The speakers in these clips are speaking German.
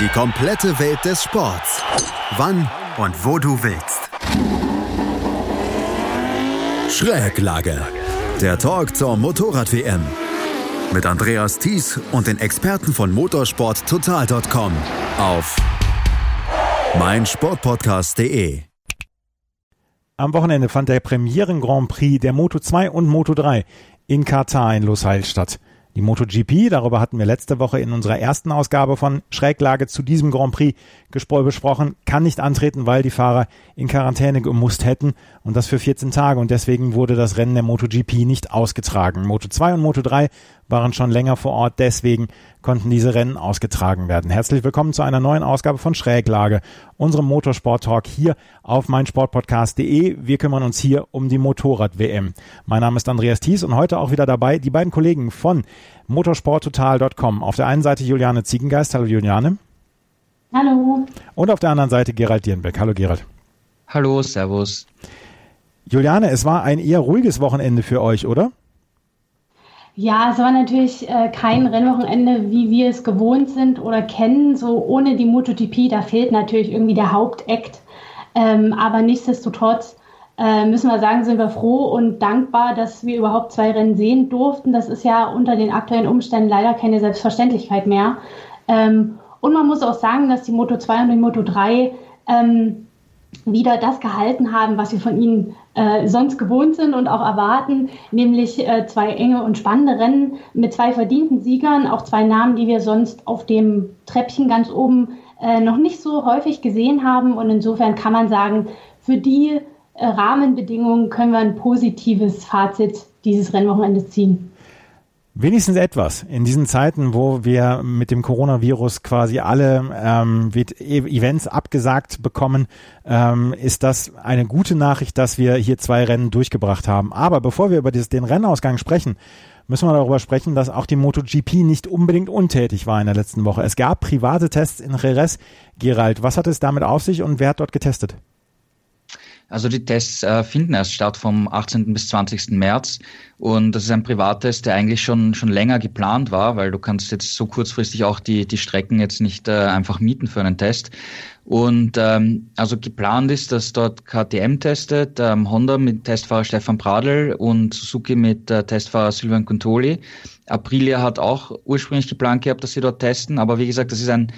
Die komplette Welt des Sports. Wann und wo du willst. Schräglage. Der Talk zur Motorrad-WM. Mit Andreas Thies und den Experten von motorsporttotal.com auf meinsportpodcast.de. Am Wochenende fand der Premieren Grand Prix der Moto 2 und Moto 3 in Katar in Lusail statt. Die MotoGP, darüber hatten wir letzte Woche in unserer ersten Ausgabe von Schräglage zu diesem Grand Prix besprochen, kann nicht antreten, weil die Fahrer in Quarantäne gemusst hätten und das für 14 Tage und deswegen wurde das Rennen der MotoGP nicht ausgetragen. Moto 2 und Moto 3 waren schon länger vor Ort, deswegen konnten diese Rennen ausgetragen werden. Herzlich willkommen zu einer neuen Ausgabe von Schräglage, unserem Motorsport-Talk hier auf meinsportpodcast.de. Wir kümmern uns hier um die Motorrad-WM. Mein Name ist Andreas Thies und heute auch wieder dabei die beiden Kollegen von motorsporttotal.com. Auf der einen Seite Juliane Ziegengeist. Hallo Juliane. Hallo. Und auf der anderen Seite Gerald Dierenbeck. Hallo Gerald. Hallo, Servus. Juliane, es war ein eher ruhiges Wochenende für euch, oder? Ja, es war natürlich äh, kein Rennwochenende, wie wir es gewohnt sind oder kennen. So ohne die MotoGP, da fehlt natürlich irgendwie der Hauptakt. Ähm, aber nichtsdestotrotz äh, müssen wir sagen, sind wir froh und dankbar, dass wir überhaupt zwei Rennen sehen durften. Das ist ja unter den aktuellen Umständen leider keine Selbstverständlichkeit mehr. Ähm, und man muss auch sagen, dass die Moto 2 und die Moto 3 ähm, wieder das gehalten haben, was wir von ihnen äh, sonst gewohnt sind und auch erwarten, nämlich äh, zwei enge und spannende Rennen mit zwei verdienten Siegern, auch zwei Namen, die wir sonst auf dem Treppchen ganz oben äh, noch nicht so häufig gesehen haben. Und insofern kann man sagen, für die äh, Rahmenbedingungen können wir ein positives Fazit dieses Rennwochenendes ziehen. Wenigstens etwas. In diesen Zeiten, wo wir mit dem Coronavirus quasi alle ähm, Events abgesagt bekommen, ähm, ist das eine gute Nachricht, dass wir hier zwei Rennen durchgebracht haben. Aber bevor wir über dieses, den Rennausgang sprechen, müssen wir darüber sprechen, dass auch die MotoGP nicht unbedingt untätig war in der letzten Woche. Es gab private Tests in Jerez. Gerald, was hat es damit auf sich und wer hat dort getestet? Also die Tests äh, finden erst statt vom 18. bis 20. März und das ist ein Privattest, der eigentlich schon schon länger geplant war, weil du kannst jetzt so kurzfristig auch die die Strecken jetzt nicht äh, einfach mieten für einen Test. Und ähm, also geplant ist, dass dort KTM testet, ähm, Honda mit Testfahrer Stefan Pradl und Suzuki mit äh, Testfahrer Silvan Contoli. Aprilia hat auch ursprünglich geplant gehabt, dass sie dort testen, aber wie gesagt, das ist ein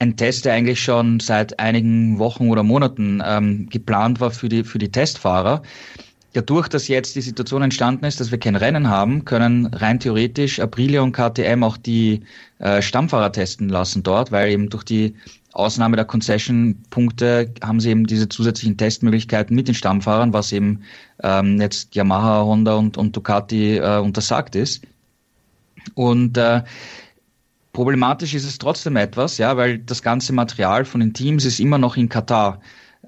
ein Test, der eigentlich schon seit einigen Wochen oder Monaten ähm, geplant war für die, für die Testfahrer. Dadurch, dass jetzt die Situation entstanden ist, dass wir kein Rennen haben, können rein theoretisch Aprilia und KTM auch die äh, Stammfahrer testen lassen dort, weil eben durch die Ausnahme der Concession-Punkte haben sie eben diese zusätzlichen Testmöglichkeiten mit den Stammfahrern, was eben ähm, jetzt Yamaha, Honda und, und Ducati äh, untersagt ist. Und äh, Problematisch ist es trotzdem etwas, ja, weil das ganze Material von den Teams ist immer noch in Katar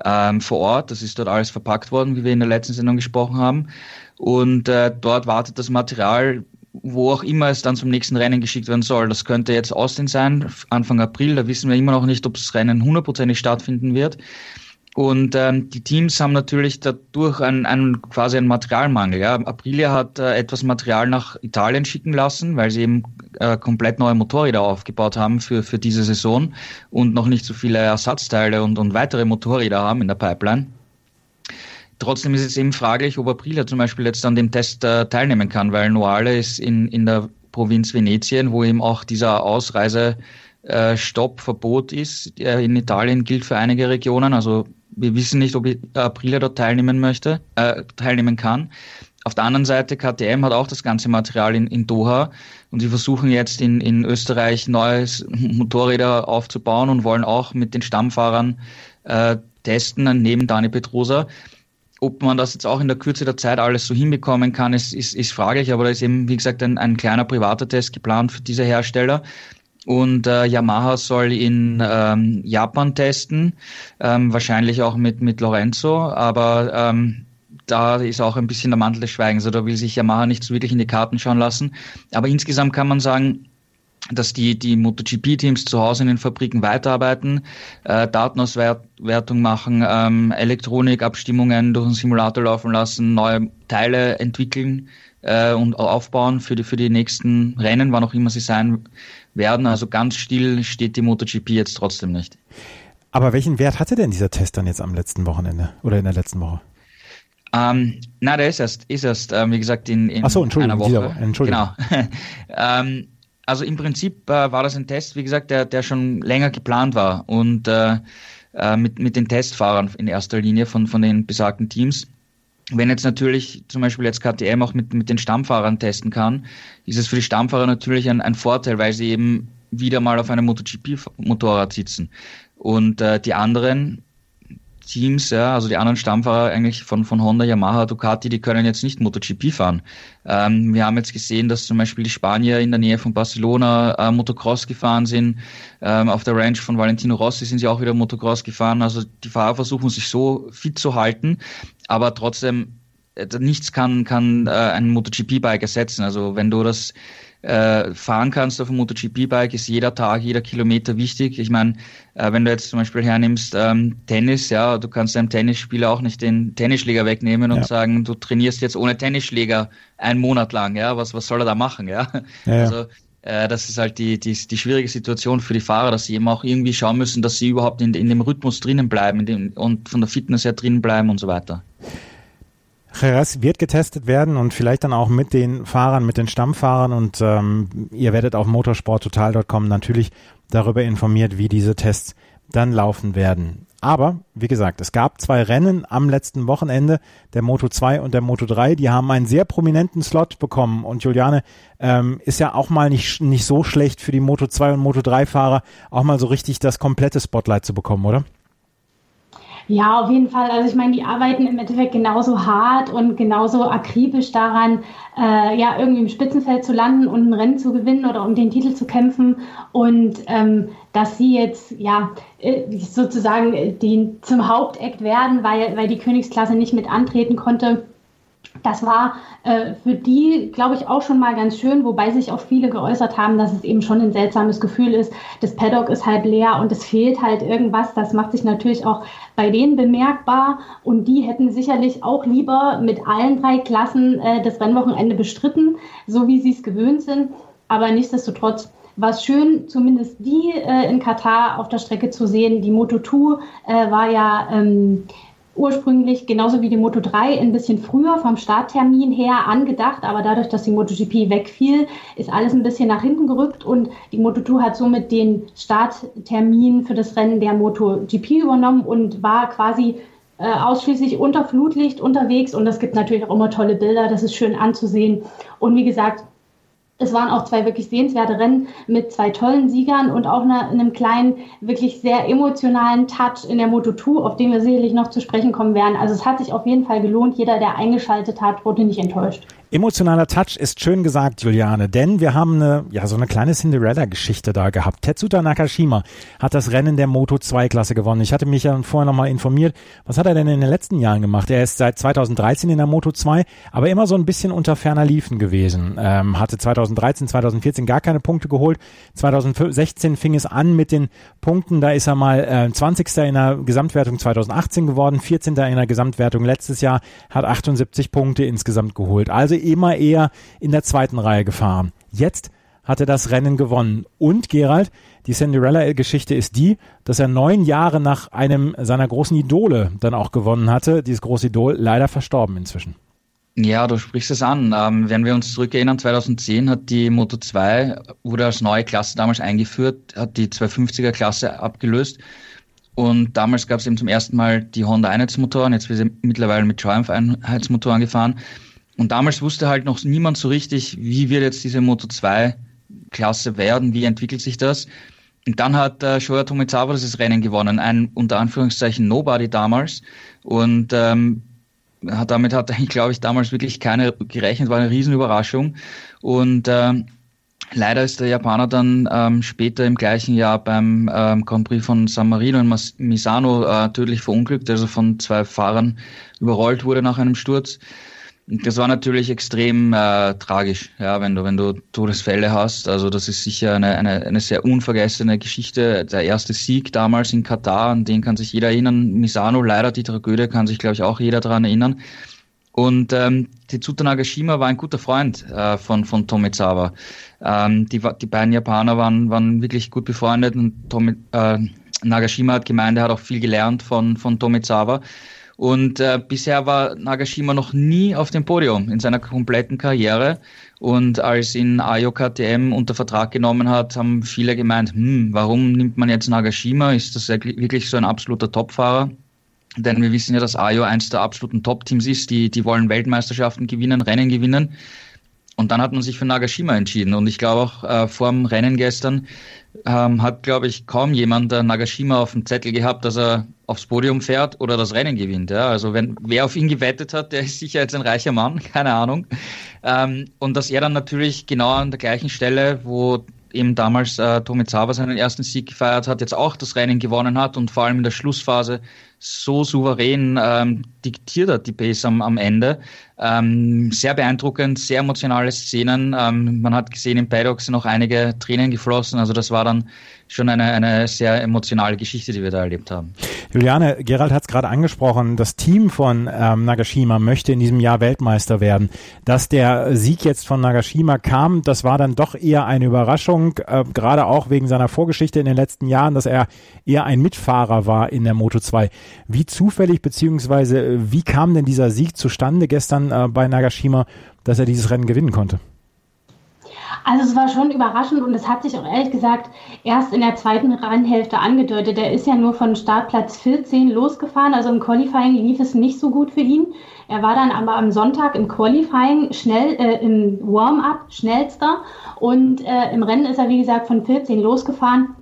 ähm, vor Ort. Das ist dort alles verpackt worden, wie wir in der letzten Sendung gesprochen haben. Und äh, dort wartet das Material, wo auch immer es dann zum nächsten Rennen geschickt werden soll. Das könnte jetzt Austin sein, Anfang April. Da wissen wir immer noch nicht, ob das Rennen hundertprozentig stattfinden wird. Und ähm, die Teams haben natürlich dadurch einen, einen quasi einen Materialmangel. Ja. Aprilia hat äh, etwas Material nach Italien schicken lassen, weil sie eben äh, komplett neue Motorräder aufgebaut haben für, für diese Saison und noch nicht so viele Ersatzteile und, und weitere Motorräder haben in der Pipeline. Trotzdem ist es eben fraglich, ob Aprilia zum Beispiel jetzt an dem Test äh, teilnehmen kann, weil Noale ist in, in der Provinz Venetien, wo eben auch dieser Ausreise äh, Stoppverbot ist. Äh, in Italien gilt für einige Regionen, also wir wissen nicht, ob Aprilia dort teilnehmen möchte, äh, teilnehmen kann. Auf der anderen Seite, KTM hat auch das ganze Material in, in Doha und sie versuchen jetzt in, in Österreich neues Motorräder aufzubauen und wollen auch mit den Stammfahrern äh, testen, neben Dani Petrosa. Ob man das jetzt auch in der Kürze der Zeit alles so hinbekommen kann, ist, ist, ist fraglich, aber da ist eben, wie gesagt, ein, ein kleiner privater Test geplant für diese Hersteller. Und äh, Yamaha soll in ähm, Japan testen, ähm, wahrscheinlich auch mit, mit Lorenzo, aber ähm, da ist auch ein bisschen der Mantel des Schweigens. Also da will sich Yamaha nicht so wirklich in die Karten schauen lassen. Aber insgesamt kann man sagen, dass die, die MotoGP-Teams zu Hause in den Fabriken weiterarbeiten, äh, Datenauswertung machen, ähm, Elektronikabstimmungen durch einen Simulator laufen lassen, neue Teile entwickeln äh, und aufbauen für die, für die nächsten Rennen, wann auch immer sie sein werden. Also ganz still steht die MotoGP jetzt trotzdem nicht. Aber welchen Wert hatte denn dieser Test dann jetzt am letzten Wochenende oder in der letzten Woche? Ähm, na, der ist erst, ist erst, äh, wie gesagt, in, in so, einer Woche. Dieser, Entschuldigung. Genau. ähm, also im Prinzip äh, war das ein Test, wie gesagt, der, der schon länger geplant war und äh, äh mit, mit den Testfahrern in erster Linie von, von den besagten Teams. Wenn jetzt natürlich zum Beispiel jetzt KTM auch mit, mit den Stammfahrern testen kann, ist es für die Stammfahrer natürlich ein, ein Vorteil, weil sie eben wieder mal auf einem MotoGP-Motorrad sitzen. Und äh, die anderen Teams, ja, also die anderen Stammfahrer eigentlich von, von Honda, Yamaha, Ducati, die können jetzt nicht MotoGP fahren. Ähm, wir haben jetzt gesehen, dass zum Beispiel die Spanier in der Nähe von Barcelona äh, Motocross gefahren sind. Ähm, auf der Ranch von Valentino Rossi sind sie auch wieder Motocross gefahren. Also die Fahrer versuchen sich so fit zu halten, aber trotzdem äh, nichts kann, kann äh, ein MotoGP-Bike ersetzen. Also wenn du das äh, fahren kannst auf dem MotoGP-Bike, ist jeder Tag, jeder Kilometer wichtig. Ich meine, äh, wenn du jetzt zum Beispiel hernimmst ähm, Tennis, ja, du kannst einem Tennisspieler auch nicht den Tennisschläger wegnehmen und ja. sagen, du trainierst jetzt ohne Tennisschläger einen Monat lang, ja, was, was soll er da machen, ja? ja, ja. Also äh, das ist halt die, die, die schwierige Situation für die Fahrer, dass sie eben auch irgendwie schauen müssen, dass sie überhaupt in, in dem Rhythmus drinnen bleiben dem, und von der Fitness her drinnen bleiben und so weiter. Jerez wird getestet werden und vielleicht dann auch mit den Fahrern, mit den Stammfahrern und ähm, ihr werdet auf motorsporttotal.com natürlich darüber informiert, wie diese Tests dann laufen werden. Aber, wie gesagt, es gab zwei Rennen am letzten Wochenende, der Moto 2 und der Moto 3, die haben einen sehr prominenten Slot bekommen. Und Juliane ähm, ist ja auch mal nicht, nicht so schlecht für die Moto 2 und Moto 3 Fahrer, auch mal so richtig das komplette Spotlight zu bekommen, oder? Ja, auf jeden Fall. Also ich meine, die arbeiten im Endeffekt genauso hart und genauso akribisch daran, äh, ja, irgendwie im Spitzenfeld zu landen und ein Rennen zu gewinnen oder um den Titel zu kämpfen. Und ähm, dass sie jetzt ja äh, sozusagen den zum Hauptakt werden, weil, weil die Königsklasse nicht mit antreten konnte das war äh, für die, glaube ich, auch schon mal ganz schön, wobei sich auch viele geäußert haben, dass es eben schon ein seltsames Gefühl ist. Das Paddock ist halt leer und es fehlt halt irgendwas. Das macht sich natürlich auch bei denen bemerkbar und die hätten sicherlich auch lieber mit allen drei Klassen äh, das Rennwochenende bestritten, so wie sie es gewöhnt sind. Aber nichtsdestotrotz war es schön, zumindest die äh, in Katar auf der Strecke zu sehen. Die Moto2 äh, war ja ähm, ursprünglich genauso wie die Moto 3 ein bisschen früher vom Starttermin her angedacht, aber dadurch, dass die MotoGP wegfiel, ist alles ein bisschen nach hinten gerückt und die Moto 2 hat somit den Starttermin für das Rennen der MotoGP übernommen und war quasi äh, ausschließlich unter Flutlicht unterwegs. Und das gibt natürlich auch immer tolle Bilder, das ist schön anzusehen. Und wie gesagt, es waren auch zwei wirklich sehenswerte Rennen mit zwei tollen Siegern und auch eine, einem kleinen, wirklich sehr emotionalen Touch in der Moto 2, auf den wir sicherlich noch zu sprechen kommen werden. Also es hat sich auf jeden Fall gelohnt. Jeder, der eingeschaltet hat, wurde nicht enttäuscht. Emotionaler Touch ist schön gesagt, Juliane, denn wir haben eine, ja, so eine kleine Cinderella-Geschichte da gehabt. Tetsuta Nakashima hat das Rennen der Moto 2 Klasse gewonnen. Ich hatte mich ja vorher nochmal informiert. Was hat er denn in den letzten Jahren gemacht? Er ist seit 2013 in der Moto 2, aber immer so ein bisschen unter ferner Liefen gewesen. Ähm, hatte 2013, 2014 gar keine Punkte geholt. 2016 fing es an mit den Punkten. Da ist er mal äh, 20. in der Gesamtwertung 2018 geworden, 14. in der Gesamtwertung letztes Jahr, hat 78 Punkte insgesamt geholt. Also immer eher in der zweiten Reihe gefahren. Jetzt hat er das Rennen gewonnen. Und Gerald, die Cinderella-Geschichte ist die, dass er neun Jahre nach einem seiner großen Idole dann auch gewonnen hatte. Dieses große Idol leider verstorben inzwischen. Ja, du sprichst es an. Ähm, wenn wir uns zurückerinnern, 2010 hat die Moto 2, wurde als neue Klasse damals eingeführt, hat die 250er Klasse abgelöst. Und damals gab es eben zum ersten Mal die Honda Einheitsmotoren, jetzt wird sie mittlerweile mit Triumph Einheitsmotoren gefahren. Und damals wusste halt noch niemand so richtig, wie wird jetzt diese Moto 2 Klasse werden, wie entwickelt sich das. Und dann hat äh, Shoya Tomizawa das Rennen gewonnen, ein unter Anführungszeichen Nobody damals. Und ähm, hat, damit hat eigentlich, glaube ich, damals wirklich keiner gerechnet, war eine Riesenüberraschung. Und äh, leider ist der Japaner dann ähm, später im gleichen Jahr beim ähm, Grand Prix von San Marino in Misano äh, tödlich verunglückt, also von zwei Fahrern überrollt wurde nach einem Sturz. Das war natürlich extrem äh, tragisch, ja, wenn du, wenn du Todesfälle hast. Also das ist sicher eine, eine, eine sehr unvergessene Geschichte. Der erste Sieg damals in Katar, an den kann sich jeder erinnern. Misano, leider die Tragödie, kann sich, glaube ich, auch jeder daran erinnern. Und ähm, Tetsuta Nagashima war ein guter Freund äh, von, von Tomizawa. Ähm, die, die beiden Japaner waren, waren wirklich gut befreundet und Tomi, äh, Nagashima hat gemeint, er hat auch viel gelernt von, von Tomizawa. Und äh, bisher war Nagashima noch nie auf dem Podium in seiner kompletten Karriere. Und als ihn Ayo KTM unter Vertrag genommen hat, haben viele gemeint, hm, warum nimmt man jetzt Nagashima? Ist das wirklich so ein absoluter Topfahrer? Denn wir wissen ja, dass Ayo eins der absoluten Top-Teams ist. Die, die wollen Weltmeisterschaften gewinnen, Rennen gewinnen. Und dann hat man sich für Nagashima entschieden. Und ich glaube auch äh, vor dem Rennen gestern ähm, hat, glaube ich, kaum jemand äh, Nagashima auf dem Zettel gehabt, dass er aufs Podium fährt oder das Rennen gewinnt. Ja? Also wenn wer auf ihn gewettet hat, der ist sicher jetzt ein reicher Mann, keine Ahnung. Ähm, und dass er dann natürlich genau an der gleichen Stelle, wo eben damals äh, Tomizawa seinen ersten Sieg gefeiert hat, jetzt auch das Rennen gewonnen hat und vor allem in der Schlussphase so souverän ähm, diktiert hat, die Pace am, am Ende. Ähm, sehr beeindruckend, sehr emotionale Szenen. Ähm, man hat gesehen, im Paddock sind noch einige Tränen geflossen. Also das war dann schon eine, eine sehr emotionale Geschichte, die wir da erlebt haben. Juliane, Gerald hat es gerade angesprochen, das Team von ähm, Nagashima möchte in diesem Jahr Weltmeister werden. Dass der Sieg jetzt von Nagashima kam, das war dann doch eher eine Überraschung, äh, gerade auch wegen seiner Vorgeschichte in den letzten Jahren, dass er eher ein Mitfahrer war in der Moto 2. Wie zufällig beziehungsweise wie kam denn dieser Sieg zustande gestern äh, bei Nagashima, dass er dieses Rennen gewinnen konnte? Also es war schon überraschend und es hat sich auch ehrlich gesagt erst in der zweiten Rennhälfte angedeutet. Er ist ja nur von Startplatz 14 losgefahren, also im Qualifying lief es nicht so gut für ihn. Er war dann aber am Sonntag im Qualifying schnell, äh, im Warm-up schnellster und äh, im Rennen ist er wie gesagt von 14 losgefahren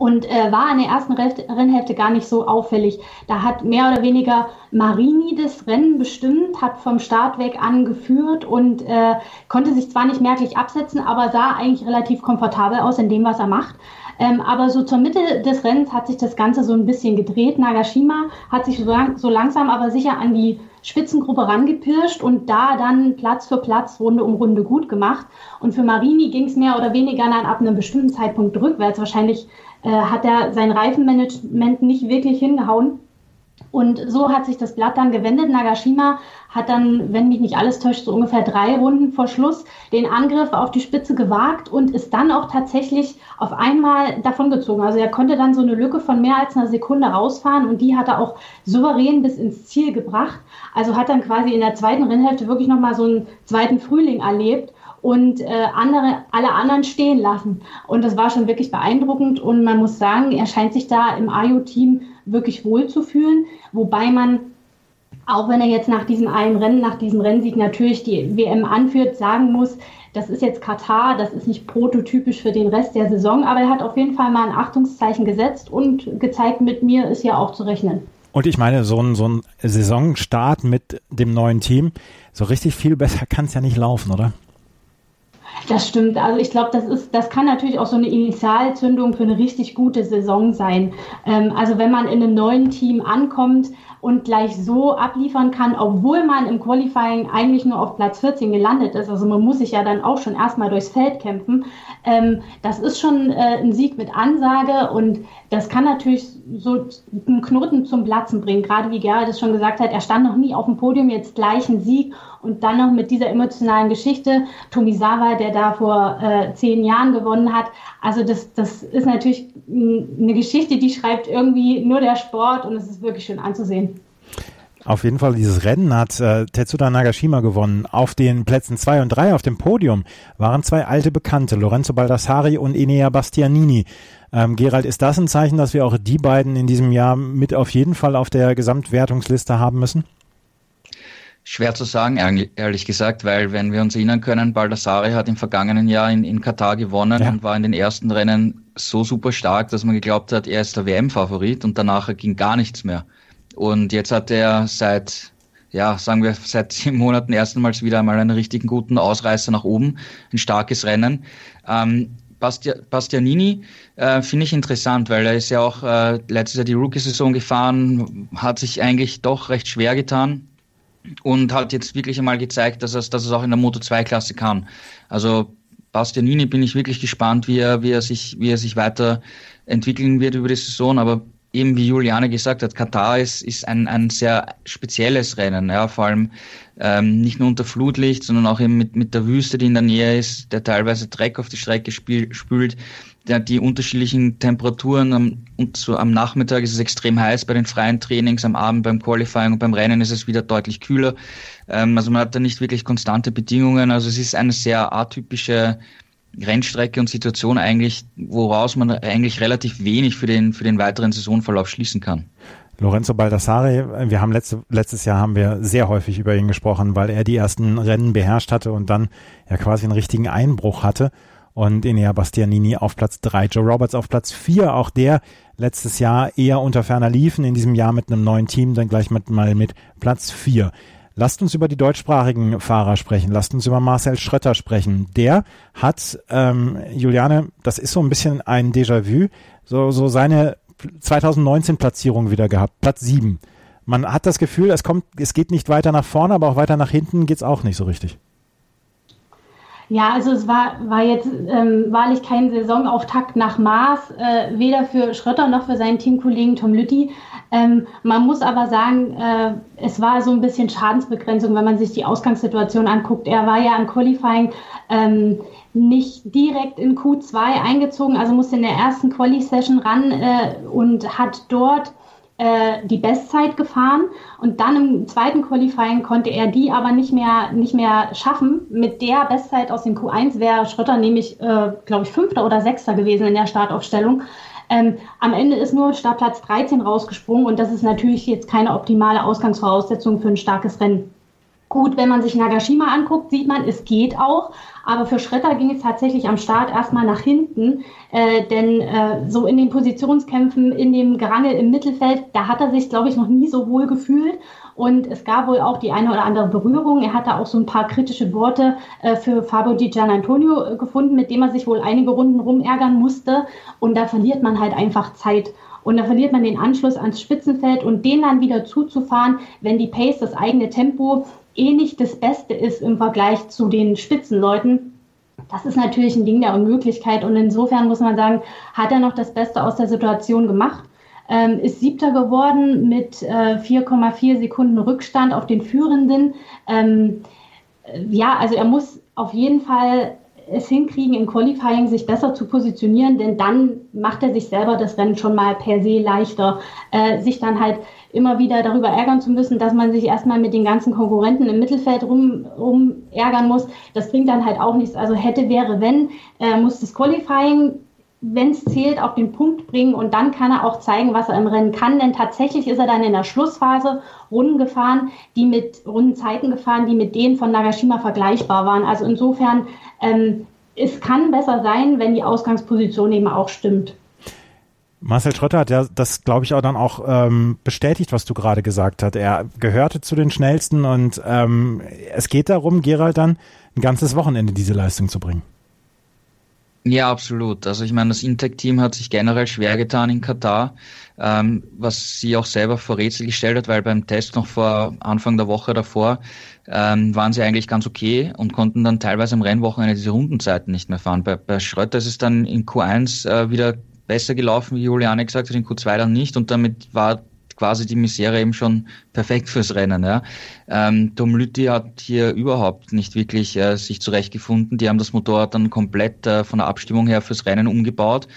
und äh, war in der ersten Rennhälfte gar nicht so auffällig. Da hat mehr oder weniger Marini das Rennen bestimmt, hat vom Start weg angeführt und äh, konnte sich zwar nicht merklich absetzen, aber sah eigentlich relativ komfortabel aus in dem, was er macht. Ähm, aber so zur Mitte des Rennens hat sich das Ganze so ein bisschen gedreht. Nagashima hat sich so, lang, so langsam aber sicher an die Spitzengruppe rangepirscht und da dann Platz für Platz, Runde um Runde gut gemacht. Und für Marini ging es mehr oder weniger dann ab einem bestimmten Zeitpunkt rückwärts. Wahrscheinlich äh, hat er sein Reifenmanagement nicht wirklich hingehauen. Und so hat sich das Blatt dann gewendet. Nagashima hat dann, wenn mich nicht alles täuscht, so ungefähr drei Runden vor Schluss den Angriff auf die Spitze gewagt und ist dann auch tatsächlich auf einmal davongezogen. Also er konnte dann so eine Lücke von mehr als einer Sekunde rausfahren und die hat er auch souverän bis ins Ziel gebracht. Also hat dann quasi in der zweiten Rennhälfte wirklich nochmal so einen zweiten Frühling erlebt und äh, andere, alle anderen stehen lassen. Und das war schon wirklich beeindruckend und man muss sagen, er scheint sich da im AYO-Team wirklich wohl zu fühlen, wobei man auch wenn er jetzt nach diesem einen Rennen, nach diesem Rennsieg natürlich die WM anführt, sagen muss, das ist jetzt Katar, das ist nicht prototypisch für den Rest der Saison, aber er hat auf jeden Fall mal ein Achtungszeichen gesetzt und gezeigt, mit mir ist ja auch zu rechnen. Und ich meine, so ein, so ein Saisonstart mit dem neuen Team, so richtig viel besser kann es ja nicht laufen, oder? Das stimmt. Also ich glaube, das ist, das kann natürlich auch so eine Initialzündung für eine richtig gute Saison sein. Ähm, also wenn man in einem neuen Team ankommt und gleich so abliefern kann, obwohl man im Qualifying eigentlich nur auf Platz 14 gelandet ist. Also man muss sich ja dann auch schon erstmal durchs Feld kämpfen. Ähm, das ist schon äh, ein Sieg mit Ansage und das kann natürlich so einen Knoten zum Platzen bringen. Gerade wie Gerald es schon gesagt hat, er stand noch nie auf dem Podium, jetzt gleich ein Sieg und dann noch mit dieser emotionalen Geschichte. Tomisawa, der da vor äh, zehn Jahren gewonnen hat. Also das, das ist natürlich eine Geschichte, die schreibt irgendwie nur der Sport und es ist wirklich schön anzusehen. Auf jeden Fall, dieses Rennen hat äh, Tetsuda Nagashima gewonnen. Auf den Plätzen zwei und drei auf dem Podium waren zwei alte Bekannte, Lorenzo Baldassari und Enea Bastianini. Ähm, Gerald, ist das ein Zeichen, dass wir auch die beiden in diesem Jahr mit auf jeden Fall auf der Gesamtwertungsliste haben müssen? Schwer zu sagen, ehrlich gesagt, weil wenn wir uns erinnern können, Baldassare hat im vergangenen Jahr in, in Katar gewonnen ja. und war in den ersten Rennen so super stark, dass man geglaubt hat, er ist der WM-Favorit und danach ging gar nichts mehr. Und jetzt hat er seit, ja, sagen wir, seit sieben Monaten erstmals wieder einmal einen richtigen guten Ausreißer nach oben, ein starkes Rennen. Ähm, Bastia, Bastianini äh, finde ich interessant, weil er ist ja auch äh, letztes Jahr die Rookie-Saison gefahren, hat sich eigentlich doch recht schwer getan und hat jetzt wirklich einmal gezeigt, dass, es, dass es auch in der Moto 2 Klasse kann. Also Bastianini bin ich wirklich gespannt, wie er, wie er sich, wie er sich weiter entwickeln wird über die Saison, aber eben wie Juliane gesagt hat, Katar ist, ist ein, ein sehr spezielles Rennen, ja, vor allem ähm, nicht nur unter Flutlicht, sondern auch eben mit, mit der Wüste, die in der Nähe ist, der teilweise Dreck auf die Strecke spiel, spült, der die unterschiedlichen Temperaturen am, und so am Nachmittag ist es extrem heiß bei den freien Trainings, am Abend beim Qualifying und beim Rennen ist es wieder deutlich kühler. Ähm, also man hat da nicht wirklich konstante Bedingungen, also es ist eine sehr atypische Rennstrecke und Situation eigentlich, woraus man eigentlich relativ wenig für den, für den weiteren Saisonverlauf schließen kann. Lorenzo Baldassare, wir haben letzte, letztes Jahr haben wir sehr häufig über ihn gesprochen, weil er die ersten Rennen beherrscht hatte und dann ja quasi einen richtigen Einbruch hatte. Und Enea Bastianini auf Platz drei, Joe Roberts auf Platz vier, auch der letztes Jahr eher unter ferner liefen, in diesem Jahr mit einem neuen Team, dann gleich mit, mal mit Platz vier. Lasst uns über die deutschsprachigen Fahrer sprechen. Lasst uns über Marcel Schrötter sprechen. Der hat, ähm, Juliane, das ist so ein bisschen ein Déjà-vu, so, so seine 2019-Platzierung wieder gehabt, Platz 7. Man hat das Gefühl, es kommt, es geht nicht weiter nach vorne, aber auch weiter nach hinten geht's auch nicht so richtig. Ja, also es war, war jetzt ähm, wahrlich kein Saisonauftakt nach Maß, äh, weder für Schrötter noch für seinen Teamkollegen Tom Lütti. Ähm, man muss aber sagen, äh, es war so ein bisschen Schadensbegrenzung, wenn man sich die Ausgangssituation anguckt. Er war ja im Qualifying ähm, nicht direkt in Q2 eingezogen, also musste in der ersten Quali-Session ran äh, und hat dort äh, die Bestzeit gefahren und dann im zweiten Qualifying konnte er die aber nicht mehr, nicht mehr schaffen. Mit der Bestzeit aus dem Q1 wäre Schrötter nämlich, äh, glaube ich, Fünfter oder Sechster gewesen in der Startaufstellung. Ähm, am Ende ist nur Startplatz 13 rausgesprungen und das ist natürlich jetzt keine optimale Ausgangsvoraussetzung für ein starkes Rennen. Gut, wenn man sich Nagashima anguckt, sieht man, es geht auch. Aber für Schretter ging es tatsächlich am Start erstmal nach hinten. Äh, denn äh, so in den Positionskämpfen, in dem Gerangel im Mittelfeld, da hat er sich, glaube ich, noch nie so wohl gefühlt. Und es gab wohl auch die eine oder andere Berührung. Er hatte auch so ein paar kritische Worte äh, für Fabio Di Gianantonio äh, gefunden, mit dem er sich wohl einige Runden rumärgern musste. Und da verliert man halt einfach Zeit. Und da verliert man den Anschluss ans Spitzenfeld und den dann wieder zuzufahren, wenn die Pace, das eigene Tempo eh nicht das Beste ist im Vergleich zu den Spitzenleuten. Das ist natürlich ein Ding der Unmöglichkeit und insofern muss man sagen, hat er noch das Beste aus der Situation gemacht. Ähm, ist Siebter geworden mit äh, 4,4 Sekunden Rückstand auf den Führenden. Ähm, ja, also er muss auf jeden Fall es hinkriegen, im Qualifying sich besser zu positionieren, denn dann macht er sich selber das Rennen schon mal per se leichter, äh, sich dann halt immer wieder darüber ärgern zu müssen, dass man sich erstmal mit den ganzen Konkurrenten im Mittelfeld rum, rum ärgern muss. Das bringt dann halt auch nichts. Also hätte, wäre, wenn, äh, muss das Qualifying wenn es zählt, auf den Punkt bringen und dann kann er auch zeigen, was er im Rennen kann. Denn tatsächlich ist er dann in der Schlussphase Runden gefahren, die mit Rundenzeiten gefahren, die mit denen von Nagashima vergleichbar waren. Also insofern, ähm, es kann besser sein, wenn die Ausgangsposition eben auch stimmt. Marcel Schröter hat ja das, glaube ich, auch dann auch ähm, bestätigt, was du gerade gesagt hast. Er gehörte zu den schnellsten und ähm, es geht darum, Gerald dann ein ganzes Wochenende diese Leistung zu bringen. Ja, absolut. Also ich meine, das Intec-Team hat sich generell schwer getan in Katar, ähm, was sie auch selber vor Rätsel gestellt hat, weil beim Test noch vor Anfang der Woche davor ähm, waren sie eigentlich ganz okay und konnten dann teilweise am Rennwochenende diese Rundenzeiten nicht mehr fahren. Bei, bei Schröter ist es dann in Q1 äh, wieder besser gelaufen, wie Juliane gesagt hat, in Q2 dann nicht und damit war quasi die Misere eben schon perfekt fürs Rennen. Ja. Ähm, Tom Lütti hat hier überhaupt nicht wirklich äh, sich zurechtgefunden. Die haben das Motorrad dann komplett äh, von der Abstimmung her fürs Rennen umgebaut.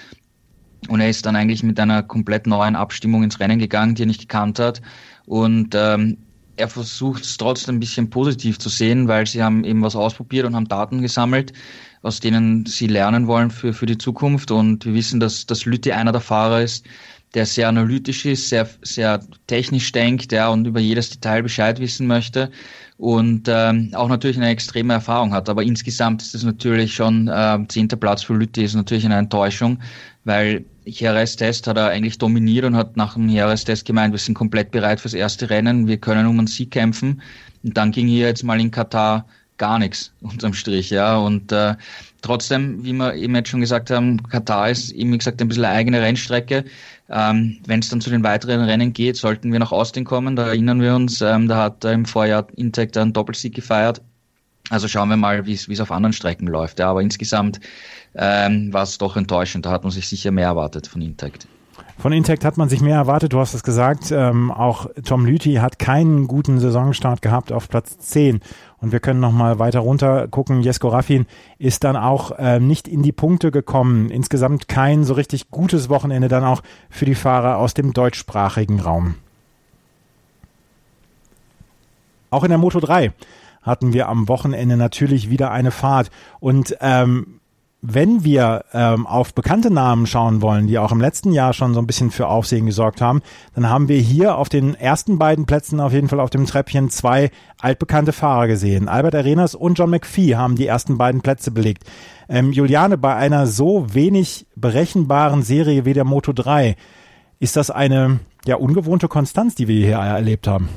Und er ist dann eigentlich mit einer komplett neuen Abstimmung ins Rennen gegangen, die er nicht gekannt hat. Und ähm, er versucht es trotzdem ein bisschen positiv zu sehen, weil sie haben eben was ausprobiert und haben Daten gesammelt, aus denen sie lernen wollen für, für die Zukunft. Und wir wissen, dass, dass Lütti einer der Fahrer ist, der sehr analytisch ist, sehr, sehr technisch denkt ja, und über jedes Detail Bescheid wissen möchte und ähm, auch natürlich eine extreme Erfahrung hat. Aber insgesamt ist es natürlich schon, äh, zehnter Platz für Lütti ist natürlich eine Enttäuschung, weil Jerez-Test hat er eigentlich dominiert und hat nach dem Jerez-Test gemeint, wir sind komplett bereit fürs erste Rennen, wir können um einen Sieg kämpfen. Und dann ging hier jetzt mal in Katar gar nichts unterm Strich, ja. Und äh, trotzdem, wie wir eben jetzt schon gesagt haben, Katar ist eben wie gesagt ein bisschen eine eigene Rennstrecke. Ähm, Wenn es dann zu den weiteren Rennen geht, sollten wir nach Austin kommen. Da erinnern wir uns, ähm, da hat er im Vorjahr Intec einen Doppelsieg gefeiert. Also schauen wir mal, wie es auf anderen Strecken läuft. Ja, aber insgesamt ähm, war es doch enttäuschend. Da hat man sich sicher mehr erwartet von Intec. Von Intect hat man sich mehr erwartet, du hast es gesagt. Ähm, auch Tom Lüthi hat keinen guten Saisonstart gehabt auf Platz 10. Und wir können nochmal weiter runter gucken. Jesko Raffin ist dann auch äh, nicht in die Punkte gekommen. Insgesamt kein so richtig gutes Wochenende dann auch für die Fahrer aus dem deutschsprachigen Raum. Auch in der Moto 3 hatten wir am Wochenende natürlich wieder eine Fahrt. Und ähm, wenn wir ähm, auf bekannte Namen schauen wollen, die auch im letzten Jahr schon so ein bisschen für Aufsehen gesorgt haben, dann haben wir hier auf den ersten beiden Plätzen auf jeden Fall auf dem Treppchen zwei altbekannte Fahrer gesehen. Albert Arenas und John McPhee haben die ersten beiden Plätze belegt. Ähm, Juliane, bei einer so wenig berechenbaren Serie wie der Moto 3, ist das eine ja ungewohnte Konstanz, die wir hier erlebt haben?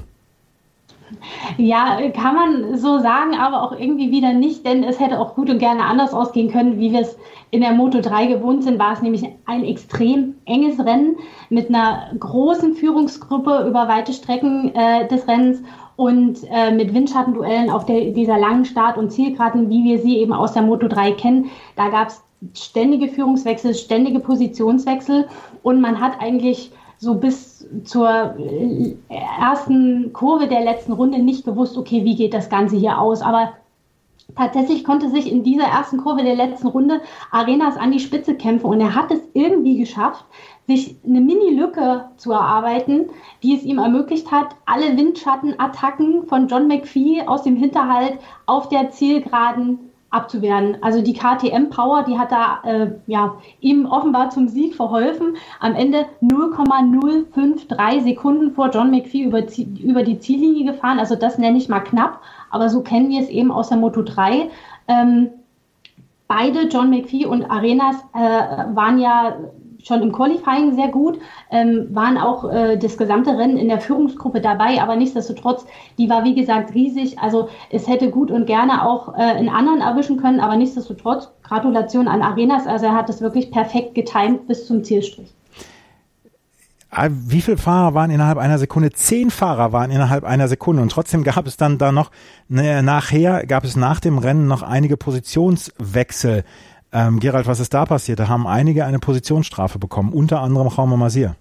Ja, kann man so sagen, aber auch irgendwie wieder nicht, denn es hätte auch gut und gerne anders ausgehen können, wie wir es in der Moto 3 gewohnt sind, war es nämlich ein extrem enges Rennen mit einer großen Führungsgruppe über weite Strecken äh, des Rennens und äh, mit Windschattenduellen auf der, dieser langen Start- und Zielgeraden, wie wir sie eben aus der Moto 3 kennen. Da gab es ständige Führungswechsel, ständige Positionswechsel und man hat eigentlich so bis zur äh, ersten Kurve der letzten Runde nicht gewusst, okay, wie geht das Ganze hier aus. Aber tatsächlich konnte sich in dieser ersten Kurve der letzten Runde Arenas an die Spitze kämpfen und er hat es irgendwie geschafft, sich eine Mini-Lücke zu erarbeiten, die es ihm ermöglicht hat, alle Windschattenattacken von John McPhee aus dem Hinterhalt auf der Zielgeraden abzuwehren. Also die KTM Power, die hat da äh, ja, ihm offenbar zum Sieg verholfen. Am Ende 0,053 Sekunden vor John McPhee über, über die Ziellinie gefahren. Also das nenne ich mal knapp, aber so kennen wir es eben aus der Moto 3. Ähm, beide, John McPhee und Arenas, äh, waren ja schon im Qualifying sehr gut, ähm, waren auch äh, das gesamte Rennen in der Führungsgruppe dabei, aber nichtsdestotrotz, die war wie gesagt riesig. Also es hätte gut und gerne auch äh, einen anderen erwischen können, aber nichtsdestotrotz, Gratulation an Arenas. Also er hat es wirklich perfekt getimt bis zum Zielstrich. Ah, wie viele Fahrer waren innerhalb einer Sekunde? Zehn Fahrer waren innerhalb einer Sekunde und trotzdem gab es dann da noch ne, nachher gab es nach dem Rennen noch einige Positionswechsel. Ähm, Gerald, was ist da passiert? Da haben einige eine Positionsstrafe bekommen, unter anderem Jaume Masir.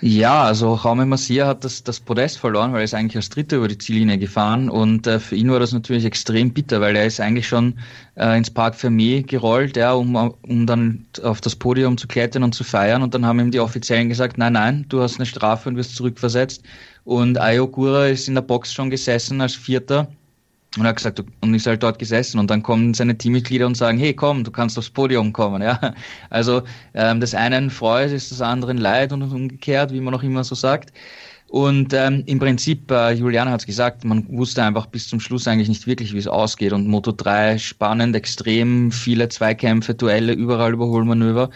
Ja, also Jaume Masir hat das, das Podest verloren, weil er ist eigentlich als Dritter über die Ziellinie gefahren und äh, für ihn war das natürlich extrem bitter, weil er ist eigentlich schon äh, ins Park Fermé gerollt, ja, um, um dann auf das Podium zu klettern und zu feiern und dann haben ihm die Offiziellen gesagt, nein, nein, du hast eine Strafe und wirst zurückversetzt und Ayo Gura ist in der Box schon gesessen als Vierter und er hat gesagt, und ist halt dort gesessen und dann kommen seine Teammitglieder und sagen, hey komm, du kannst aufs Podium kommen. Ja? Also ähm, das einen freut, ist das anderen leid und umgekehrt, wie man auch immer so sagt. Und ähm, im Prinzip, äh, Juliane hat es gesagt, man wusste einfach bis zum Schluss eigentlich nicht wirklich, wie es ausgeht. Und Moto 3 spannend, extrem viele Zweikämpfe, Duelle, überall Überholmanöver.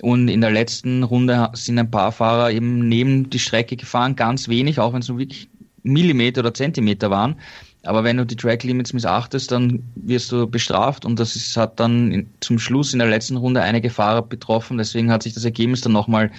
Und in der letzten Runde sind ein paar Fahrer eben neben die Strecke gefahren, ganz wenig, auch wenn es nur wirklich Millimeter oder Zentimeter waren. Aber wenn du die Track Limits missachtest, dann wirst du bestraft und das ist, hat dann in, zum Schluss in der letzten Runde einige Fahrer betroffen. Deswegen hat sich das Ergebnis dann nochmal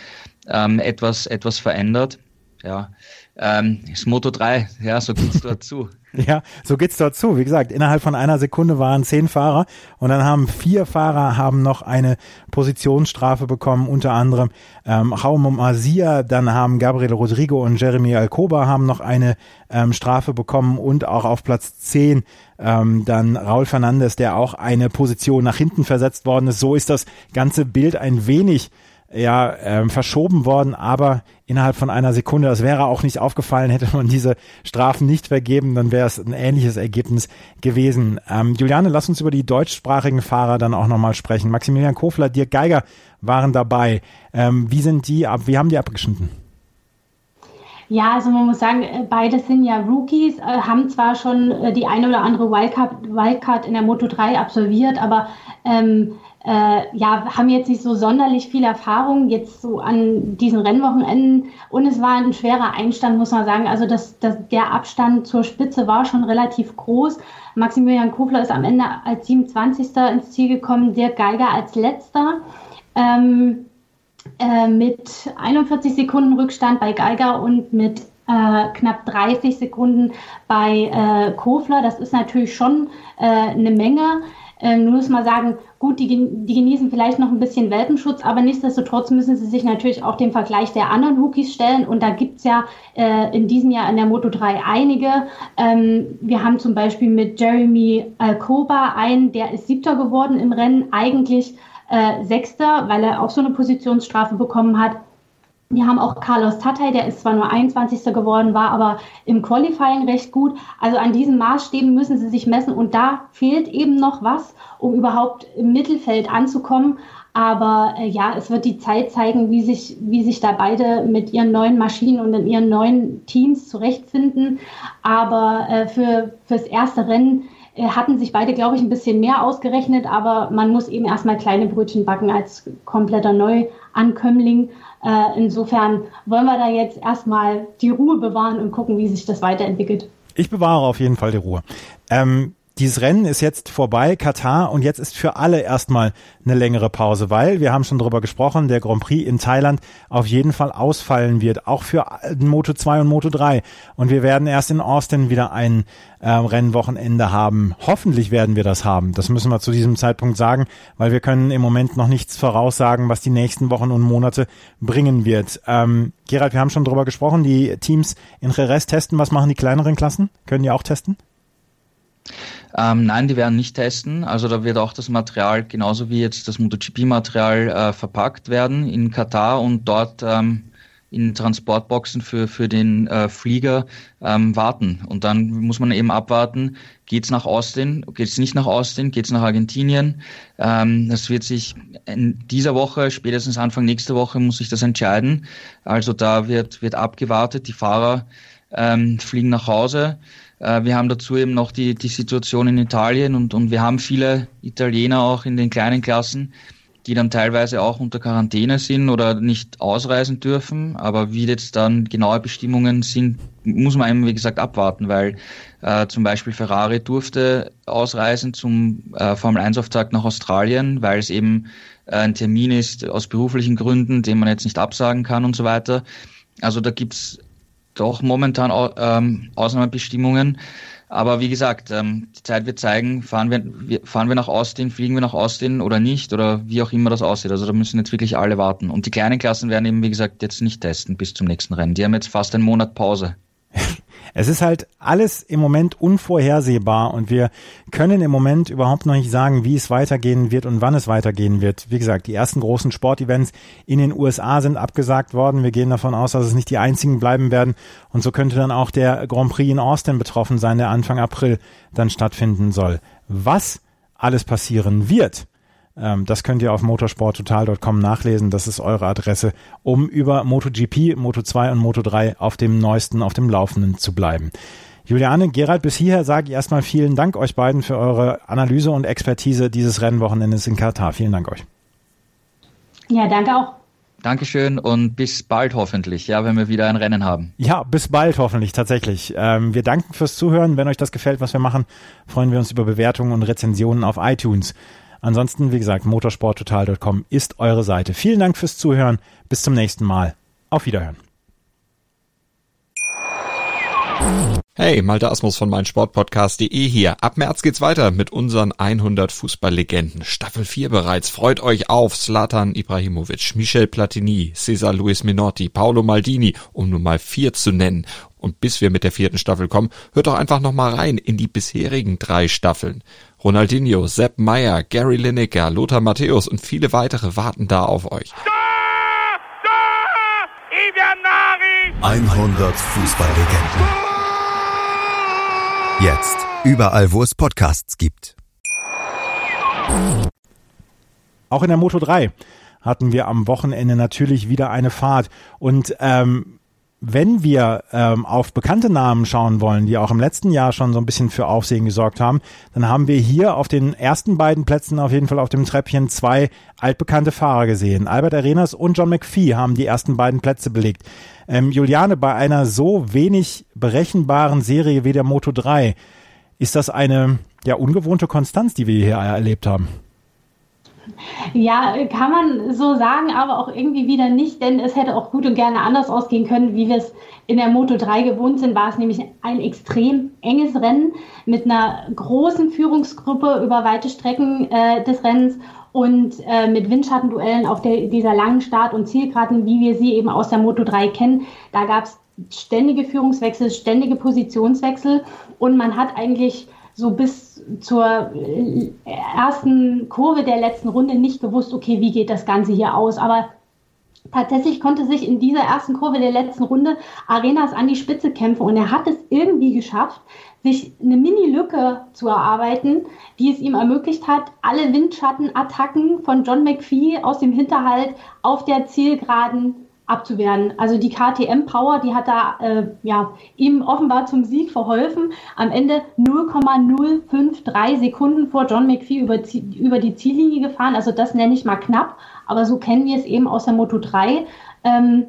ähm, etwas, etwas verändert. Ja, ähm, ist Moto 3, ja, so geht's dort zu. Ja, so geht's dort zu. Wie gesagt, innerhalb von einer Sekunde waren zehn Fahrer und dann haben vier Fahrer haben noch eine Positionsstrafe bekommen, unter anderem ähm, Jaume Mazia, dann haben Gabriel Rodrigo und Jeremy Alcoba haben noch eine ähm, Strafe bekommen und auch auf Platz zehn ähm, dann Raul Fernandes, der auch eine Position nach hinten versetzt worden ist. So ist das ganze Bild ein wenig ja ähm, verschoben worden, aber innerhalb von einer Sekunde, das wäre auch nicht aufgefallen, hätte man diese Strafen nicht vergeben, dann wäre es ein ähnliches Ergebnis gewesen. Ähm, Juliane, lass uns über die deutschsprachigen Fahrer dann auch nochmal sprechen. Maximilian Kofler, Dirk Geiger waren dabei. Ähm, wie sind die ab, wie haben die abgeschnitten? Ja, also man muss sagen, äh, beide sind ja Rookies, äh, haben zwar schon äh, die eine oder andere Wildcard, Wildcard in der Moto 3 absolviert, aber ähm, äh, ja, haben jetzt nicht so sonderlich viel Erfahrung jetzt so an diesen Rennwochenenden und es war ein schwerer Einstand, muss man sagen. Also das, das, der Abstand zur Spitze war schon relativ groß. Maximilian Kofler ist am Ende als 27. ins Ziel gekommen, Dirk Geiger als letzter. Ähm, äh, mit 41 Sekunden Rückstand bei Geiger und mit äh, knapp 30 Sekunden bei äh, Kofler. Das ist natürlich schon äh, eine Menge. Ähm, nur muss man sagen, gut, die, die genießen vielleicht noch ein bisschen Welpenschutz, aber nichtsdestotrotz müssen sie sich natürlich auch dem Vergleich der anderen Rookies stellen. Und da gibt's ja äh, in diesem Jahr in der Moto 3 einige. Ähm, wir haben zum Beispiel mit Jeremy Alcoba einen, der ist Siebter geworden im Rennen, eigentlich äh, Sechster, weil er auch so eine Positionsstrafe bekommen hat. Wir haben auch Carlos Tatay, der ist zwar nur 21. geworden, war aber im Qualifying recht gut. Also an diesen Maßstäben müssen sie sich messen und da fehlt eben noch was, um überhaupt im Mittelfeld anzukommen. Aber äh, ja, es wird die Zeit zeigen, wie sich, wie sich da beide mit ihren neuen Maschinen und in ihren neuen Teams zurechtfinden. Aber äh, für fürs erste Rennen äh, hatten sich beide, glaube ich, ein bisschen mehr ausgerechnet. Aber man muss eben erstmal kleine Brötchen backen als kompletter Neuankömmling. Äh, insofern wollen wir da jetzt erstmal die Ruhe bewahren und gucken, wie sich das weiterentwickelt. Ich bewahre auf jeden Fall die Ruhe. Ähm, dieses Rennen ist jetzt vorbei, Katar, und jetzt ist für alle erstmal eine längere Pause, weil, wir haben schon drüber gesprochen, der Grand Prix in Thailand auf jeden Fall ausfallen wird, auch für Moto 2 und Moto 3. Und wir werden erst in Austin wieder ein äh, Rennwochenende haben. Hoffentlich werden wir das haben. Das müssen wir zu diesem Zeitpunkt sagen, weil wir können im Moment noch nichts voraussagen, was die nächsten Wochen und Monate bringen wird. Ähm, Gerald, wir haben schon drüber gesprochen, die Teams in Jerez testen. Was machen die kleineren Klassen? Können die auch testen? Ähm, nein, die werden nicht testen. Also da wird auch das Material genauso wie jetzt das MotoGP-Material äh, verpackt werden in Katar und dort ähm, in Transportboxen für, für den äh, Flieger ähm, warten. Und dann muss man eben abwarten, geht's nach Austin, geht's nicht nach Austin, geht's nach Argentinien. Ähm, das wird sich in dieser Woche, spätestens Anfang nächster Woche muss sich das entscheiden. Also da wird, wird abgewartet, die Fahrer ähm, fliegen nach Hause. Äh, wir haben dazu eben noch die, die Situation in Italien und, und wir haben viele Italiener auch in den kleinen Klassen, die dann teilweise auch unter Quarantäne sind oder nicht ausreisen dürfen. Aber wie jetzt dann genaue Bestimmungen sind, muss man eben, wie gesagt, abwarten, weil äh, zum Beispiel Ferrari durfte ausreisen zum äh, Formel-1-Auftakt nach Australien, weil es eben äh, ein Termin ist aus beruflichen Gründen, den man jetzt nicht absagen kann und so weiter. Also da gibt's doch momentan ähm, Ausnahmebestimmungen. Aber wie gesagt, ähm, die Zeit wird zeigen, fahren wir, fahren wir nach Austin, fliegen wir nach Austin oder nicht oder wie auch immer das aussieht. Also da müssen jetzt wirklich alle warten. Und die kleinen Klassen werden eben, wie gesagt, jetzt nicht testen bis zum nächsten Rennen. Die haben jetzt fast einen Monat Pause. Es ist halt alles im Moment unvorhersehbar und wir können im Moment überhaupt noch nicht sagen, wie es weitergehen wird und wann es weitergehen wird. Wie gesagt, die ersten großen Sportevents in den USA sind abgesagt worden. Wir gehen davon aus, dass es nicht die einzigen bleiben werden. Und so könnte dann auch der Grand Prix in Austin betroffen sein, der Anfang April dann stattfinden soll. Was alles passieren wird, das könnt ihr auf motorsporttotal.com nachlesen. Das ist eure Adresse, um über MotoGP, Moto2 und Moto3 auf dem neuesten, auf dem Laufenden zu bleiben. Juliane, Gerald, bis hierher sage ich erstmal vielen Dank euch beiden für eure Analyse und Expertise dieses Rennwochenendes in Katar. Vielen Dank euch. Ja, danke auch. Dankeschön und bis bald hoffentlich, ja, wenn wir wieder ein Rennen haben. Ja, bis bald hoffentlich, tatsächlich. Ähm, wir danken fürs Zuhören. Wenn euch das gefällt, was wir machen, freuen wir uns über Bewertungen und Rezensionen auf iTunes. Ansonsten, wie gesagt, motorsporttotal.com ist eure Seite. Vielen Dank fürs Zuhören. Bis zum nächsten Mal. Auf Wiederhören. Hey, Malte Asmus von meinsportpodcast.de hier. Ab März geht's weiter mit unseren 100 Fußballlegenden. Staffel 4 bereits. Freut euch auf Zlatan Ibrahimovic, Michel Platini, Cesar Luis Minotti, Paolo Maldini, um nur mal vier zu nennen. Und bis wir mit der vierten Staffel kommen, hört doch einfach noch mal rein in die bisherigen drei Staffeln. Ronaldinho, Sepp Meyer, Gary Lineker, Lothar Matthäus und viele weitere warten da auf euch. 100 Fußballlegenden. Jetzt überall, wo es Podcasts gibt. Auch in der Moto 3 hatten wir am Wochenende natürlich wieder eine Fahrt und ähm, wenn wir ähm, auf bekannte Namen schauen wollen, die auch im letzten Jahr schon so ein bisschen für Aufsehen gesorgt haben, dann haben wir hier auf den ersten beiden Plätzen auf jeden Fall auf dem Treppchen zwei altbekannte Fahrer gesehen. Albert Arenas und John McPhee haben die ersten beiden Plätze belegt. Ähm, Juliane, bei einer so wenig berechenbaren Serie wie der Moto 3, ist das eine ja ungewohnte Konstanz, die wir hier erlebt haben? Ja, kann man so sagen, aber auch irgendwie wieder nicht, denn es hätte auch gut und gerne anders ausgehen können, wie wir es in der Moto 3 gewohnt sind, war es nämlich ein extrem enges Rennen mit einer großen Führungsgruppe über weite Strecken äh, des Rennens und äh, mit Windschattenduellen auf der, dieser langen Start- und Zielgeraden, wie wir sie eben aus der Moto 3 kennen. Da gab es ständige Führungswechsel, ständige Positionswechsel und man hat eigentlich so bis zur äh, ersten Kurve der letzten Runde nicht gewusst, okay, wie geht das Ganze hier aus. Aber tatsächlich konnte sich in dieser ersten Kurve der letzten Runde Arenas an die Spitze kämpfen und er hat es irgendwie geschafft, sich eine Mini-Lücke zu erarbeiten, die es ihm ermöglicht hat, alle Windschattenattacken von John McPhee aus dem Hinterhalt auf der Zielgeraden abzuwehren. Also die KTM Power, die hat da äh, ja, ihm offenbar zum Sieg verholfen. Am Ende 0,053 Sekunden vor John McPhee über, über die Ziellinie gefahren. Also das nenne ich mal knapp, aber so kennen wir es eben aus der Moto 3. Ähm,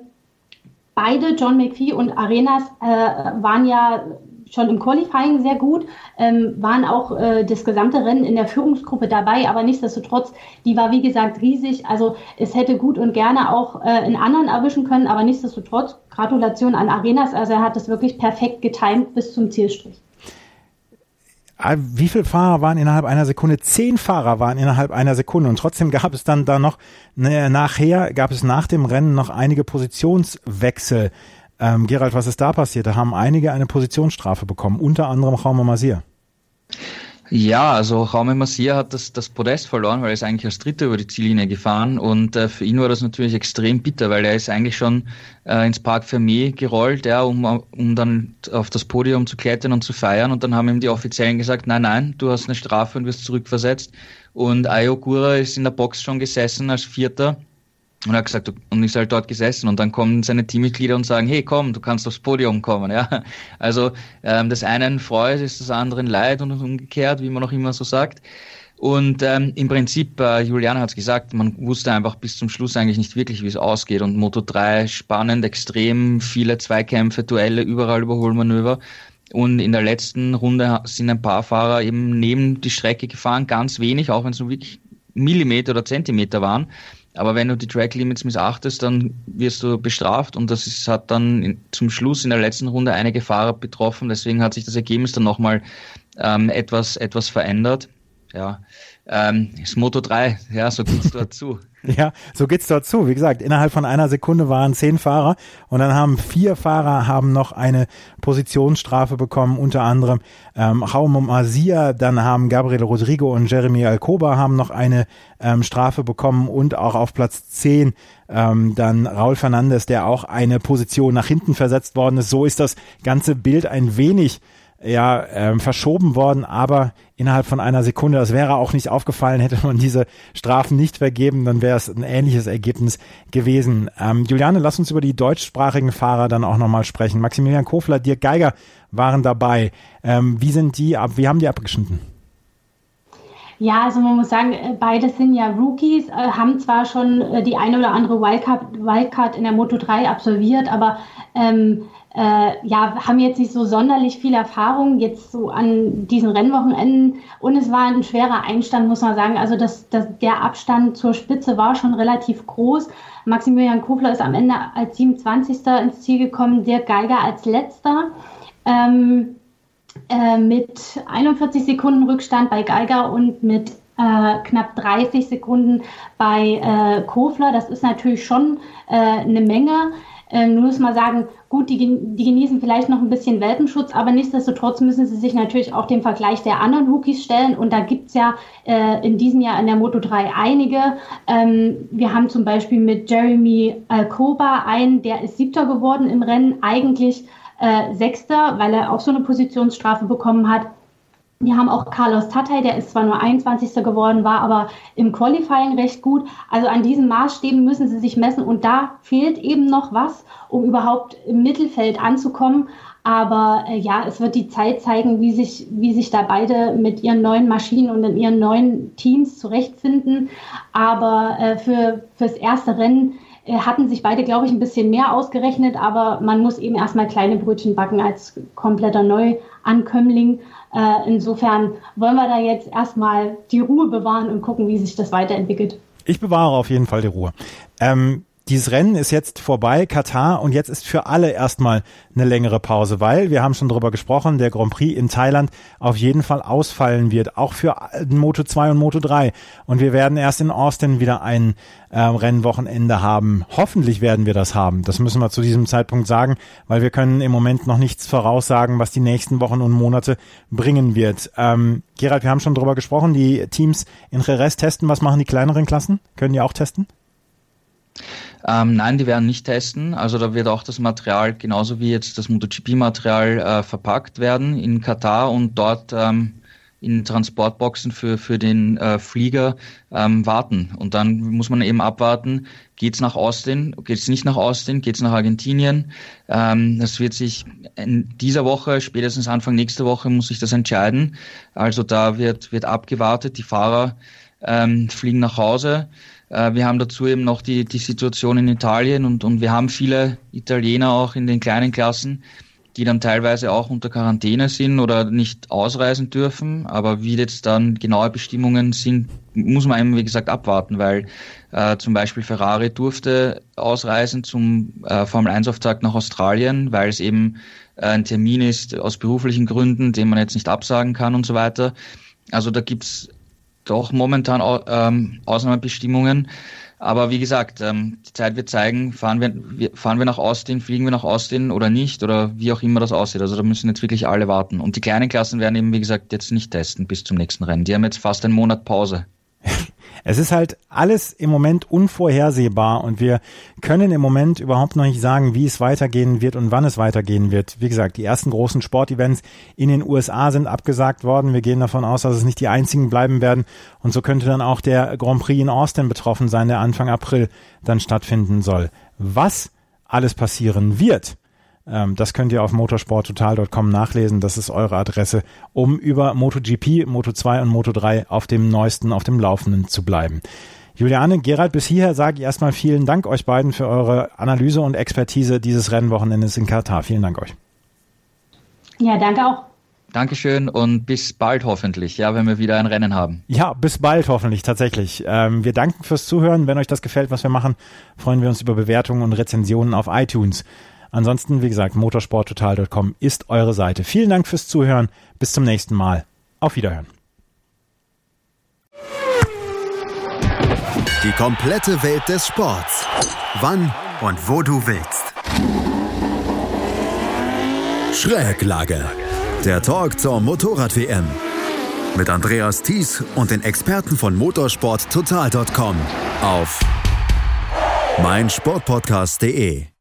beide, John McPhee und Arenas, äh, waren ja schon im Qualifying sehr gut, ähm, waren auch äh, das gesamte Rennen in der Führungsgruppe dabei, aber nichtsdestotrotz, die war wie gesagt riesig. Also es hätte gut und gerne auch äh, einen anderen erwischen können, aber nichtsdestotrotz, Gratulation an Arenas. Also er hat das wirklich perfekt getimt bis zum Zielstrich. Ah, wie viele Fahrer waren innerhalb einer Sekunde? Zehn Fahrer waren innerhalb einer Sekunde und trotzdem gab es dann da noch, ne, nachher gab es nach dem Rennen noch einige Positionswechsel. Ähm, Gerald, was ist da passiert? Da haben einige eine Positionsstrafe bekommen, unter anderem Jaume Masir. Ja, also Jaume Masir hat das, das Podest verloren, weil er ist eigentlich als Dritter über die Ziellinie gefahren und äh, für ihn war das natürlich extrem bitter, weil er ist eigentlich schon äh, ins Park Fermé gerollt, ja, um, um dann auf das Podium zu klettern und zu feiern und dann haben ihm die Offiziellen gesagt, nein, nein, du hast eine Strafe und wirst zurückversetzt und Ayo Gura ist in der Box schon gesessen als Vierter und er hat gesagt, und ist halt dort gesessen und dann kommen seine Teammitglieder und sagen, hey komm, du kannst aufs Podium kommen. Ja? Also ähm, das einen freut, ist das anderen leid und umgekehrt, wie man auch immer so sagt. Und ähm, im Prinzip, äh, Julian hat es gesagt, man wusste einfach bis zum Schluss eigentlich nicht wirklich, wie es ausgeht. Und Moto 3 spannend, extrem viele Zweikämpfe, Duelle, überall Überholmanöver. Und in der letzten Runde sind ein paar Fahrer eben neben die Strecke gefahren, ganz wenig, auch wenn es nur wirklich Millimeter oder Zentimeter waren. Aber wenn du die Track Limits missachtest, dann wirst du bestraft und das ist, hat dann in, zum Schluss in der letzten Runde einige Fahrer betroffen. Deswegen hat sich das Ergebnis dann nochmal ähm, etwas, etwas verändert. Ja, ähm, ist Moto 3, ja, so geht's dort zu. Ja, so geht's dort zu. Wie gesagt, innerhalb von einer Sekunde waren zehn Fahrer und dann haben vier Fahrer haben noch eine Positionsstrafe bekommen, unter anderem ähm, Jaume Mazia, dann haben Gabriel Rodrigo und Jeremy Alcoba haben noch eine ähm, Strafe bekommen und auch auf Platz zehn ähm, dann Raul Fernandes, der auch eine Position nach hinten versetzt worden ist. So ist das ganze Bild ein wenig ja ähm, verschoben worden, aber innerhalb von einer Sekunde. Das wäre auch nicht aufgefallen, hätte man diese Strafen nicht vergeben, dann wäre es ein ähnliches Ergebnis gewesen. Ähm, Juliane, lass uns über die deutschsprachigen Fahrer dann auch nochmal sprechen. Maximilian Kofler, Dirk Geiger waren dabei. Ähm, wie sind die ab, wie haben die abgeschnitten? Ja, also man muss sagen, äh, beide sind ja Rookies, äh, haben zwar schon äh, die eine oder andere Wildcard, Wildcard in der Moto 3 absolviert, aber ähm, äh, ja, haben jetzt nicht so sonderlich viel Erfahrung jetzt so an diesen Rennwochenenden und es war ein schwerer Einstand, muss man sagen. Also das, das, der Abstand zur Spitze war schon relativ groß. Maximilian Kofler ist am Ende als 27. ins Ziel gekommen, Dirk Geiger als letzter. Ähm, äh, mit 41 Sekunden Rückstand bei Geiger und mit äh, knapp 30 Sekunden bei äh, Kofler. Das ist natürlich schon äh, eine Menge. Ähm, nur muss man sagen, gut, die, die genießen vielleicht noch ein bisschen Welpenschutz, aber nichtsdestotrotz müssen sie sich natürlich auch dem Vergleich der anderen Rookies stellen. Und da gibt's ja äh, in diesem Jahr in der Moto 3 einige. Ähm, wir haben zum Beispiel mit Jeremy Alcoba einen, der ist Siebter geworden im Rennen, eigentlich äh, Sechster, weil er auch so eine Positionsstrafe bekommen hat. Wir haben auch Carlos Tatay, der ist zwar nur 21. geworden, war aber im Qualifying recht gut. Also an diesen Maßstäben müssen sie sich messen und da fehlt eben noch was, um überhaupt im Mittelfeld anzukommen. Aber äh, ja, es wird die Zeit zeigen, wie sich, wie sich da beide mit ihren neuen Maschinen und in ihren neuen Teams zurechtfinden. Aber äh, für fürs erste Rennen hatten sich beide, glaube ich, ein bisschen mehr ausgerechnet, aber man muss eben erstmal kleine Brötchen backen als kompletter Neuankömmling. Äh, insofern wollen wir da jetzt erstmal die Ruhe bewahren und gucken, wie sich das weiterentwickelt. Ich bewahre auf jeden Fall die Ruhe. Ähm, dieses Rennen ist jetzt vorbei, Katar, und jetzt ist für alle erstmal eine längere Pause, weil wir haben schon drüber gesprochen, der Grand Prix in Thailand auf jeden Fall ausfallen wird, auch für Moto 2 und Moto 3. Und wir werden erst in Austin wieder ein äh, Rennwochenende haben. Hoffentlich werden wir das haben. Das müssen wir zu diesem Zeitpunkt sagen, weil wir können im Moment noch nichts voraussagen, was die nächsten Wochen und Monate bringen wird. Ähm, Gerald, wir haben schon drüber gesprochen, die Teams in Jerez testen. Was machen die kleineren Klassen? Können die auch testen? Ähm, nein, die werden nicht testen. Also da wird auch das Material genauso wie jetzt das MotoGP-Material äh, verpackt werden in Katar und dort ähm, in Transportboxen für, für den äh, Flieger ähm, warten. Und dann muss man eben abwarten, geht's nach Austin, geht's nicht nach Austin, geht's nach Argentinien. Ähm, das wird sich in dieser Woche, spätestens Anfang nächster Woche muss sich das entscheiden. Also da wird, wird abgewartet, die Fahrer ähm, fliegen nach Hause. Äh, wir haben dazu eben noch die, die Situation in Italien und, und wir haben viele Italiener auch in den kleinen Klassen, die dann teilweise auch unter Quarantäne sind oder nicht ausreisen dürfen. Aber wie jetzt dann genaue Bestimmungen sind, muss man eben, wie gesagt, abwarten, weil äh, zum Beispiel Ferrari durfte ausreisen zum äh, Formel-1-Auftakt nach Australien, weil es eben äh, ein Termin ist aus beruflichen Gründen, den man jetzt nicht absagen kann und so weiter. Also da gibt's doch momentan ähm, Ausnahmebestimmungen. Aber wie gesagt, ähm, die Zeit wird zeigen, fahren wir, fahren wir nach Austin, fliegen wir nach Austin oder nicht oder wie auch immer das aussieht. Also da müssen jetzt wirklich alle warten. Und die kleinen Klassen werden eben, wie gesagt, jetzt nicht testen bis zum nächsten Rennen. Die haben jetzt fast einen Monat Pause. Es ist halt alles im Moment unvorhersehbar und wir können im Moment überhaupt noch nicht sagen, wie es weitergehen wird und wann es weitergehen wird. Wie gesagt, die ersten großen Sportevents in den USA sind abgesagt worden. Wir gehen davon aus, dass es nicht die einzigen bleiben werden. Und so könnte dann auch der Grand Prix in Austin betroffen sein, der Anfang April dann stattfinden soll. Was alles passieren wird, das könnt ihr auf motorsporttotal.com nachlesen. Das ist eure Adresse, um über MotoGP, Moto2 und Moto3 auf dem neuesten, auf dem Laufenden zu bleiben. Juliane, Gerald, bis hierher sage ich erstmal vielen Dank euch beiden für eure Analyse und Expertise dieses Rennwochenendes in Katar. Vielen Dank euch. Ja, danke auch. Dankeschön und bis bald hoffentlich, ja, wenn wir wieder ein Rennen haben. Ja, bis bald hoffentlich, tatsächlich. Ähm, wir danken fürs Zuhören. Wenn euch das gefällt, was wir machen, freuen wir uns über Bewertungen und Rezensionen auf iTunes. Ansonsten, wie gesagt, motorsporttotal.com ist eure Seite. Vielen Dank fürs Zuhören. Bis zum nächsten Mal. Auf Wiederhören. Die komplette Welt des Sports. Wann und wo du willst. Schräglage. Der Talk zur Motorrad-WM. Mit Andreas Thies und den Experten von motorsporttotal.com auf meinsportpodcast.de.